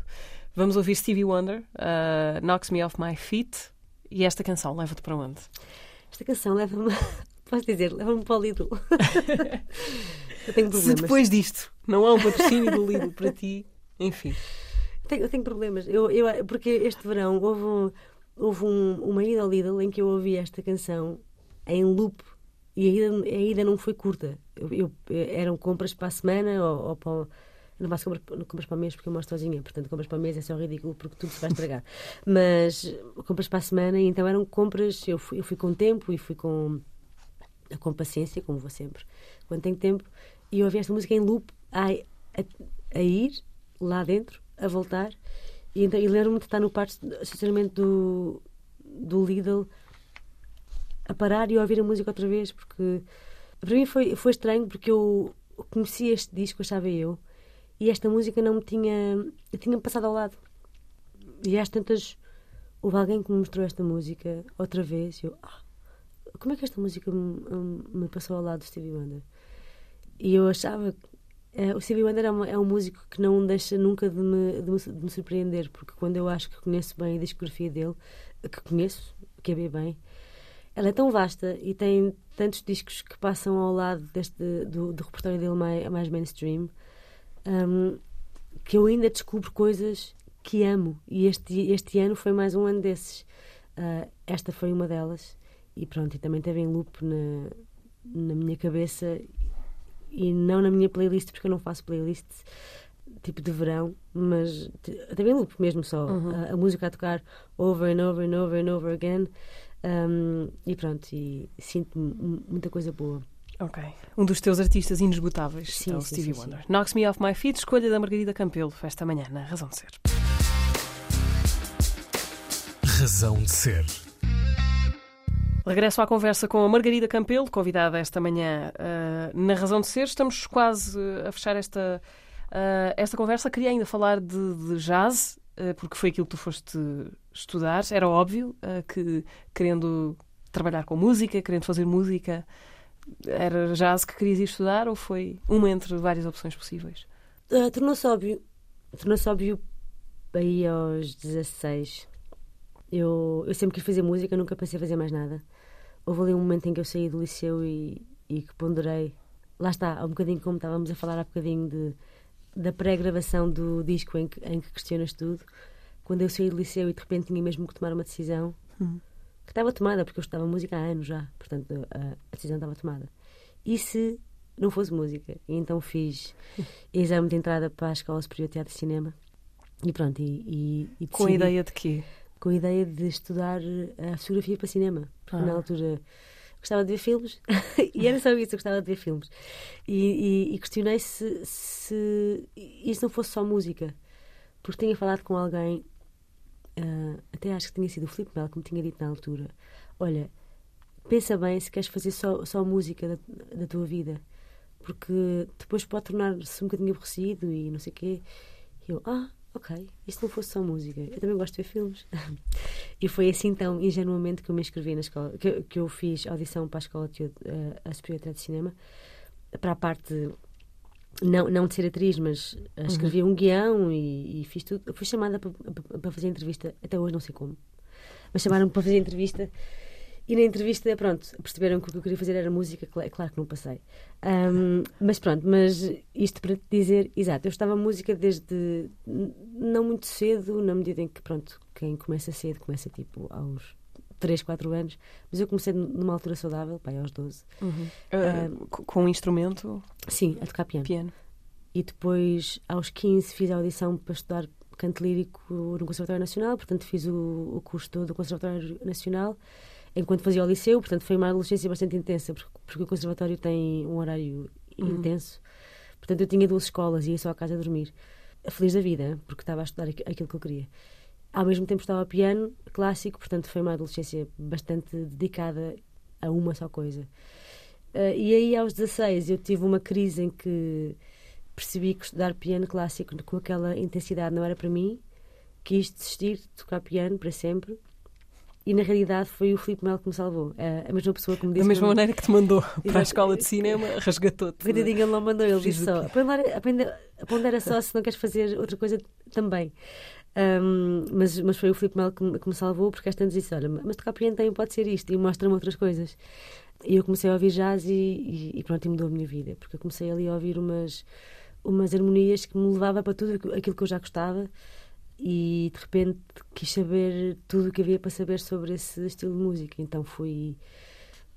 Vamos ouvir Stevie Wonder, uh, Knocks Me Off My Feet, e esta canção leva-te para onde? Esta canção leva-me, posso dizer, leva-me para o Lidl. eu tenho problemas. Se depois disto não há um patrocínio do Lidl para ti, enfim. Tenho, eu tenho problemas, eu, eu, porque este verão houve, um, houve um, uma ida ao Lidl em que eu ouvi esta canção em loop e a ida, a ida não foi curta. Eu, eu, eram compras para a semana ou, ou para. Não faço compras, compras para o mês porque eu moro sozinha, portanto, compras para o mês é só ridículo porque tudo se vai estragar. Mas compras para a semana, e então eram compras. Eu fui, eu fui com tempo e fui com, com paciência, como vou sempre, quando tenho tempo, e eu ouvi esta música em loop a, a, a ir lá dentro, a voltar. E, então, e lembro-me de estar no parque estacionamento do, do Lidl a parar e ouvir a música outra vez, porque para mim foi, foi estranho, porque eu conheci este disco, achava eu, e esta música não me tinha. Tinha passado ao lado. E às tantas. Houve alguém que me mostrou esta música outra vez e eu. Ah, como é que esta música me, me, passou ao lado do Stevie Wonder? E eu achava que. É, o Stevie Wonder é, uma, é, um músico que não deixa nunca de me, de me, de me surpreender, porque quando eu acho que conheço bem a discografia dele, que conheço, que é bem, ela é tão vasta e tem tantos discos que passam ao lado deste, do, do repertório dele mais, mais mainstream um, que eu ainda descubro coisas que amo. E este, este ano foi mais um ano desses. Uh, esta foi uma delas. E pronto, e também teve em loop na, na minha cabeça e não na minha playlist, porque eu não faço playlist tipo de verão, mas em loop mesmo só. Uhum. A, a, música a tocar over and over and over and over again. Um, e pronto, e sinto muita coisa boa. Ok. Um dos teus artistas inesgotáveis sim, é o sim, Stevie sim, Wonder. Knocks Me Off My Feet, escolha da Margarida Campelo, esta manhã na Razão de Ser. Razão de Ser. Regresso à conversa com a Margarida Campelo, convidada esta manhã uh, na Razão de Ser. Estamos quase a fechar esta, uh, esta conversa. Queria ainda falar de, de jazz, uh, porque foi aquilo que tu foste estudar. Era óbvio que, querendo trabalhar com música, querendo fazer música, era jazz que querias ir estudar ou foi uma entre várias opções possíveis? Uh, Tornou-se óbvio. Tornou-se óbvio aí aos 16. Eu, eu sempre quis fazer música, nunca pensei fazer mais nada. Houve ali um momento em que eu saí do liceu e, e que ponderei. Lá está, há um bocadinho como estávamos a falar há bocadinho de, da pré-gravação do disco em que, em que questionas tudo. Quando eu saí do liceu e de repente tinha mesmo que tomar uma decisão. Uhum que estava tomada, porque eu estudava música há anos já, portanto a, a decisão estava tomada. E se não fosse música? E então fiz exame de entrada para a Escola Superior de Teatro e Cinema E pronto, e, e, e Com a ideia de quê? Com a ideia de estudar a fotografia para cinema. Porque Ah. na altura gostava de ver filmes e era só isso, eu gostava de ver filmes. E, e- e questionei se, se isso não fosse só música. Porque tinha falado com alguém, ah, até acho que tinha sido o Filipe Melo que me tinha dito na altura: Olha, pensa bem se queres fazer só, só música da, da tua vida. Porque depois pode tornar-se um bocadinho aborrecido e não sei o quê. E eu, ah, ok, isto não fosse só música. Eu também gosto de ver filmes. e foi assim tão ingenuamente que eu me inscrevi na escola, que, que eu fiz audição para a escola de, eh, a Superior de Cinema, para a parte não, não de ser atriz, mas eh, escrevi um guião e, e fiz tudo. Fui chamada para, para- para fazer entrevista, até hoje não sei como, mas chamaram-me para fazer entrevista. E na entrevista, pronto, perceberam que o que eu queria fazer era música, é claro que não passei. Ahm, mas pronto, mas isto para te dizer, exato, eu estava música desde não muito cedo, na medida em que, pronto, quem começa cedo começa tipo aos 3, 4 anos, mas eu comecei numa altura saudável, pai, aos 12. Ah, co- com um instrumento, Sim, a tocar piano. piano. E depois, aos 15, fiz a audição para estudar canto lírico no Conservatório Nacional, portanto, fiz o, o curso todo do Conservatório Nacional enquanto fazia o liceu, portanto, foi uma adolescência bastante intensa, porque, porque o Conservatório tem um horário intenso. Portanto, eu tinha duas escolas e ia só à casa dormir. Feliz da vida, porque estava a estudar aqu- aquilo que eu queria. Ao mesmo tempo estava a piano clássico, portanto, foi uma adolescência bastante dedicada a uma só coisa. Ah, e aí, aos 16, eu tive uma crise em que percebi que estudar piano clássico com aquela intensidade não era para mim, quis desistir de tocar piano para sempre. E na realidade foi o Filipe Melo que me salvou. É a mesma pessoa que me disse. Da mesma maneira que te mandou para a escola de cinema, resgatou-te. Coitadinho, ele não mandou, ele disse só: pondera só se não queres fazer outra coisa também. Ahm, mas, mas foi o Filipe Melo que, me- que me salvou, porque esta disse: Olha, mas tocar piano também pode ser isto, e mostra-me outras coisas. E eu comecei a ouvir jazz e, e, e pronto, e mudou a minha vida, porque eu comecei ali a ouvir umas, umas harmonias que me levava para tudo aquilo que eu já gostava. E de repente quis saber tudo o que havia para saber sobre esse estilo de música. Então fui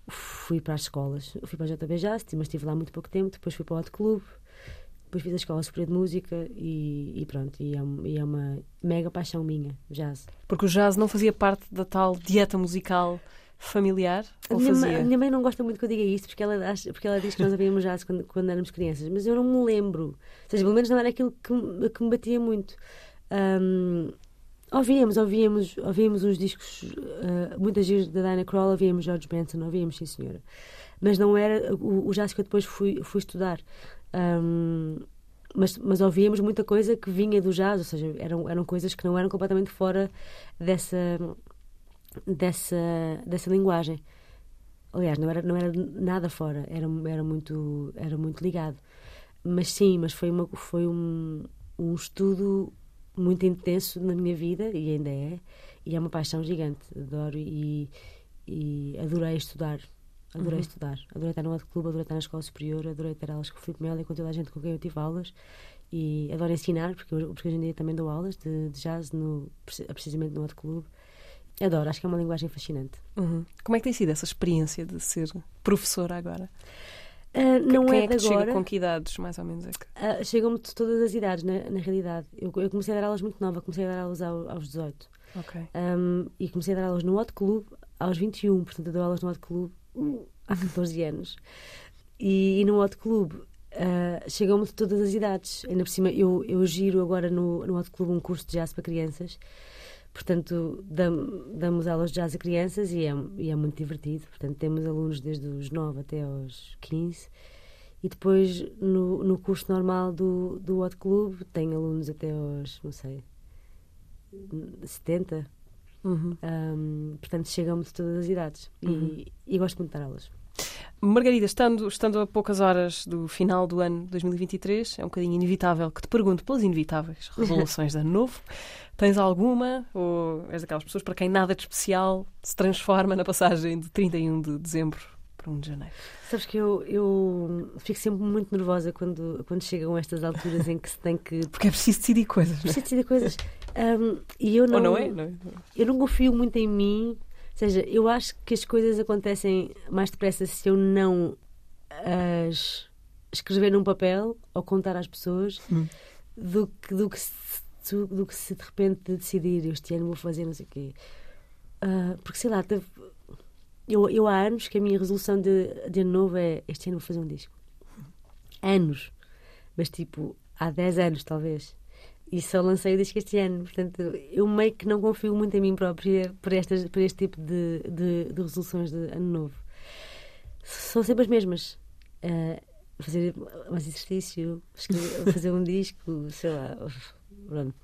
fui para as escolas. Eu fui para a JB Jazz, mas estive lá muito pouco tempo. Depois fui para o Hot Club. Depois fiz a Escola Superior de Música e, e pronto. E é, e é uma mega paixão minha, jazz. Porque o jazz não fazia parte da tal dieta musical familiar? A minha, fazia? mãe, a minha mãe não gosta muito que eu diga isto porque ela, acha, porque ela diz que nós ouvíamos jazz quando, quando éramos crianças, mas eu não me lembro. Ou seja, pelo menos não era aquilo que, que me batia muito. Ahm, ouvíamos, ouvíamos, ouvíamos uns discos, ah, muitas giras da Diana Krall, ouvíamos George Benson, ouvíamos, sim senhora. Mas não era o, o jazz que eu depois fui, fui estudar. Ahm, mas, mas ouvíamos muita coisa que vinha do jazz, ou seja, eram, eram coisas que não eram completamente fora dessa, dessa, dessa linguagem. Aliás, não era, não era nada fora, era, era, muito, era muito ligado. Mas sim, mas foi, uma, foi um, um estudo muito intenso na minha vida, e ainda é, e é uma paixão gigante. Adoro e, e adorei estudar. Adorei estudar. Adorei estar no outro clube, adorei estar na escola superior, adorei ter aulas com o Filipe Melo e com toda a gente com quem eu tive aulas. E adoro ensinar, porque, porque hoje em dia também dou aulas de, de jazz, no, precisamente no outro clube. Adoro, acho que é uma linguagem fascinante. Uhum. Como é que tem sido essa experiência de ser professora agora? Ah, não Quem é, é que de te chega agora. com que idades, mais ou menos? É que... Ah, Chegam-me de todas as idades, na, na realidade. Eu, eu comecei a dar aulas muito nova, comecei a dar aulas ao- aos 18. Ok. Um, e comecei a dar aulas no Hot Club aos 21, portanto eu dou aulas no Hot Club uh, há 14 anos. E, e no Hot Club ah, chegam-me de todas as idades. Ainda por cima, eu, eu giro agora no, no Hot Club um curso de jazz para crianças. Portanto, dam- damos aulas de jazz a crianças e é, e é muito divertido. Portanto, temos alunos desde os 9 até aos 15. E depois, no, no curso normal do, do Hot Club, tem alunos até aos, não sei, 70. Uhum. Um, portanto, chegam-me de todas as idades. E, e gosto muito de dar aulas. Margarida, estando, estando a poucas horas do final do ano 2023, é um bocadinho inevitável que te pergunto pelas inevitáveis resoluções de ano novo. Tens alguma? Ou és daquelas pessoas para quem nada de especial se transforma na passagem de 31 de dezembro para 1 de janeiro? Sabes que eu, eu fico sempre muito nervosa quando, quando chegam estas alturas em que se tem que. Porque é preciso decidir coisas, não é? Preciso decidir coisas. Um, e eu não, Ou não é? Não é? eu não confio muito em mim. Ou seja, eu acho que as coisas acontecem mais depressa se eu não as escrever num papel ou contar às pessoas Hum. do, que, do que se, do que se de repente decidir este ano vou fazer não sei o quê. Uh, porque sei lá, teve, eu, eu há anos que a minha resolução de, de ano novo é este ano vou fazer um disco. Anos. Mas tipo, há 10 anos talvez. E só lancei o disco este ano. Portanto, eu meio que não confio muito em mim própria por, estas, por este tipo de, de, de resoluções de ano novo. São sempre as mesmas. Uh, fazer mais exercício, escrever, fazer um disco, sei lá. Pronto.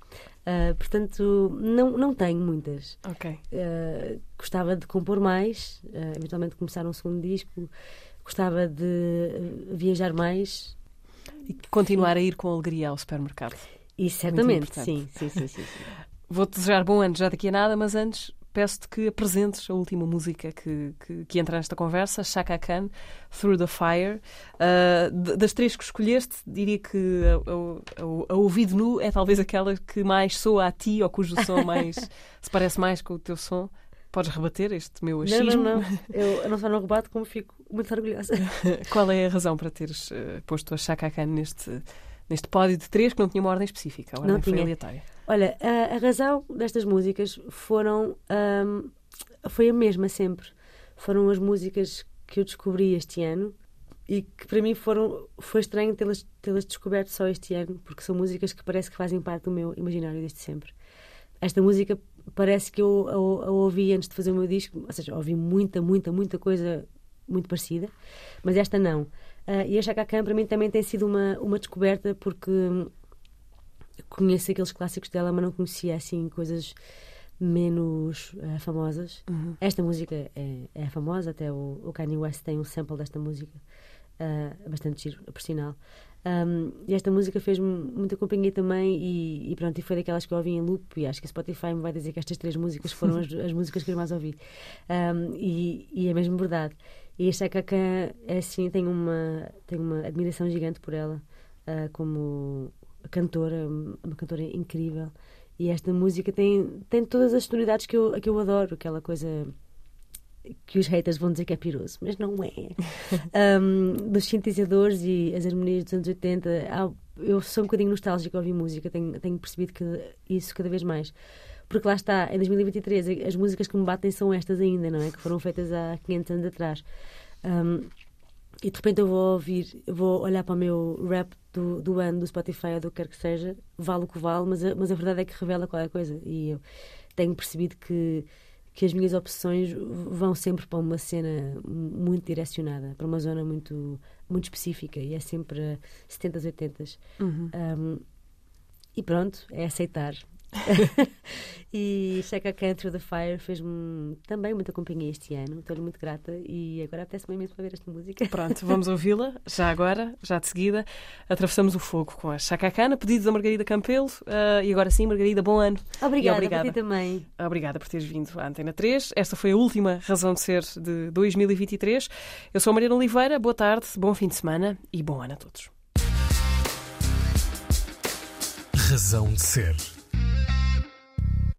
Uh, portanto, não, não tenho muitas. Ok. Uh, gostava de compor mais, eventualmente começar um segundo disco. Gostava de viajar mais. E continuar a ir com alegria ao supermercado. E certamente, sim, sim, sim, sim, sim. Vou-te desejar bom ano já daqui a nada, mas antes peço-te que apresentes a última música que, que, que, entra nesta conversa, Chaka Khan, Through the Fire. Uh, das três que escolheste, diria que a, a, a, ouvido nu é talvez aquela que mais soa a ti ou cujo som mais se parece mais com o teu som. Podes rebater este meu achismo? Não, não, não. Eu não só não rebato, como fico muito orgulhosa. Qual é a razão para teres uh, posto a Chaka Khan neste, neste pódio de três que não tinha uma ordem específica? A ordem não foi tinha. aleatória. Olha, a, a razão destas músicas foram. Um, foi a mesma sempre. Foram as músicas que eu descobri este ano e que para mim foram foi estranho tê-las tê descoberto só este ano porque são músicas que parece que fazem parte do meu imaginário desde sempre esta música parece que eu a, a ouvi antes de fazer o meu disco ou seja ouvi muita muita muita coisa muito parecida mas esta não uh, e a Chaka Khan para mim também tem sido uma uma descoberta porque conheço aqueles clássicos dela, mas não conhecia assim coisas menos uh, famosas. Uhum. Esta música é, é, famosa, até o, o, Kanye West tem um sample desta música, uh, bastante giro, por sinal. Um, e esta música fez-me muita companhia também e, e, pronto, e foi daquelas que eu ouvi em loop e acho que a Spotify me vai dizer que estas três músicas foram as, as músicas que eu mais ouvi. Um, e, e, é mesmo verdade. E a Chaka Khan é assim, tenho uma, tenho uma admiração gigante por ela uh, como cantora, uma cantora incrível. E esta música tem, tem todas as sonoridades que eu, que eu adoro, aquela coisa que os haters vão dizer que é piroso, mas não é. um, dos sintetizadores e as harmonias dos anos 80, eu sou um bocadinho nostálgica ao ouvir música, tenho, tenho percebido que isso cada vez mais. Porque lá está, em 2023, as músicas que me batem são estas ainda, não é? Que foram feitas há 500 anos atrás. Um, e de repente eu vou ouvir, vou olhar para o meu rap do, do ano do Spotify ou do que quer que seja, vale o que vale, mas a, mas a verdade é que revela qualquer coisa. E eu tenho percebido que, que as minhas opções vão sempre para uma cena muito direcionada, para uma zona muito, muito específica, e é sempre 70s, 80s. Uhum. Um, e pronto, é aceitar. e Chaka Khan Through the Fire fez-me também muita companhia este ano. Estou-lhe muito grata e agora apetece-me imenso para ver esta música. Pronto, vamos ouvi-la já agora, já de seguida. Atravessamos o fogo com a Chaka Khan, a pedido da Margarida Campelo. Uh, e agora sim, Margarida, bom ano. Obrigada, obrigada. também. Obrigada por teres vindo à Antena 3. Esta foi a última razão de ser de 2023. Eu sou a Mariana Oliveira, boa tarde, bom fim de semana e bom ano a todos. Razão de ser